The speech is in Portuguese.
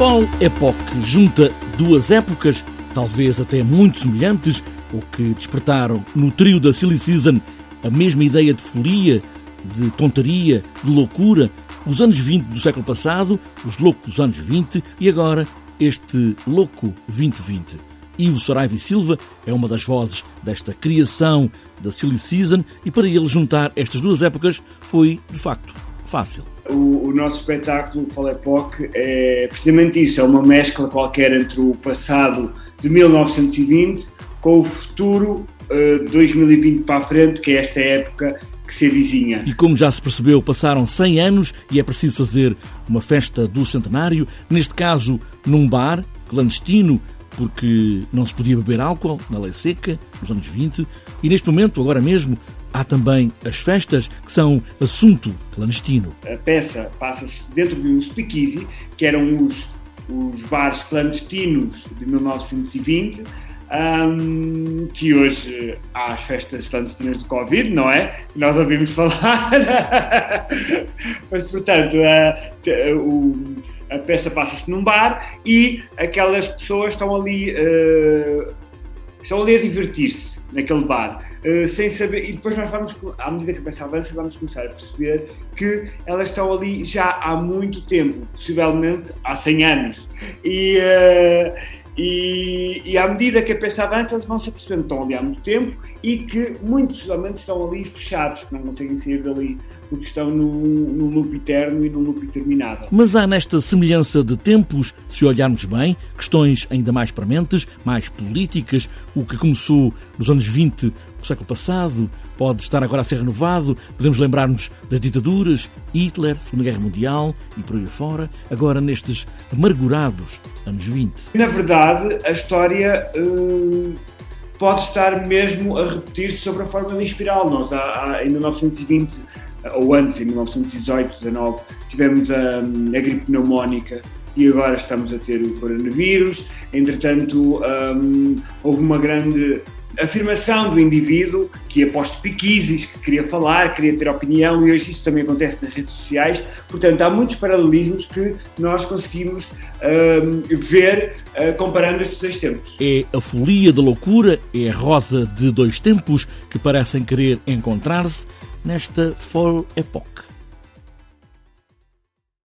Fall Epoch junta duas épocas, talvez até muito semelhantes, ou que despertaram no trio da Silly Season a mesma ideia de folia, de tontaria, de loucura, os anos 20 do século passado, os loucos anos 20 e agora este louco 2020. Ivo Saraiva e Silva é uma das vozes desta criação da Silly Season e para ele juntar estas duas épocas foi, de facto, fácil. O, o nosso espetáculo Falepoc é precisamente isso, é uma mescla qualquer entre o passado de 1920 com o futuro uh, 2020 para a frente, que é esta época que se avizinha. E como já se percebeu, passaram 100 anos e é preciso fazer uma festa do centenário, neste caso num bar clandestino, porque não se podia beber álcool na lei seca, nos anos 20, e neste momento, agora mesmo, há também as festas, que são assunto clandestino. A peça passa-se dentro de um speakeasy, que eram os, os bares clandestinos de 1920, um, que hoje há as festas clandestinas de Covid, não é? Nós ouvimos falar. Mas, portanto, a, a, peça passa-se num bar e aquelas pessoas estão ali, uh, estão ali a divertir-se naquele bar. Uh, sem saber, e depois nós vamos, à medida que a peça avança, vamos começar a perceber que elas estão ali já há muito tempo, possivelmente há 100 anos. E, uh, e, e, à medida que a peça avança, eles vão se apercebendo que estão ali há muito tempo e que, muito possivelmente, estão ali fechados, que não conseguem sair dali, porque estão no, no loop eterno e no loop interminável. Mas há nesta semelhança de tempos, se olharmos bem, questões ainda mais prementes, mais políticas, o que começou nos anos 20 do século passado, pode estar agora a ser renovado. Podemos lembrar-nos das ditaduras, Hitler, Segunda Guerra Mundial e por aí fora, agora nestes amargurados anos 20. Na verdade, a história uh, pode estar mesmo a repetir-se sobre a forma de espiral. Nós, há, há, em 1920 ou antes, em 1918, 19, tivemos a, a gripe pneumónica e agora estamos a ter o coronavírus. Entretanto, um, houve uma grande afirmação do indivíduo que para piquises, que queria falar, queria ter opinião e hoje isso também acontece nas redes sociais. Portanto, há muitos paralelismos que nós conseguimos uh, ver uh, comparando estes dois tempos. É a folia da loucura, é a roda de dois tempos que parecem querer encontrar-se nesta Fall Epoch.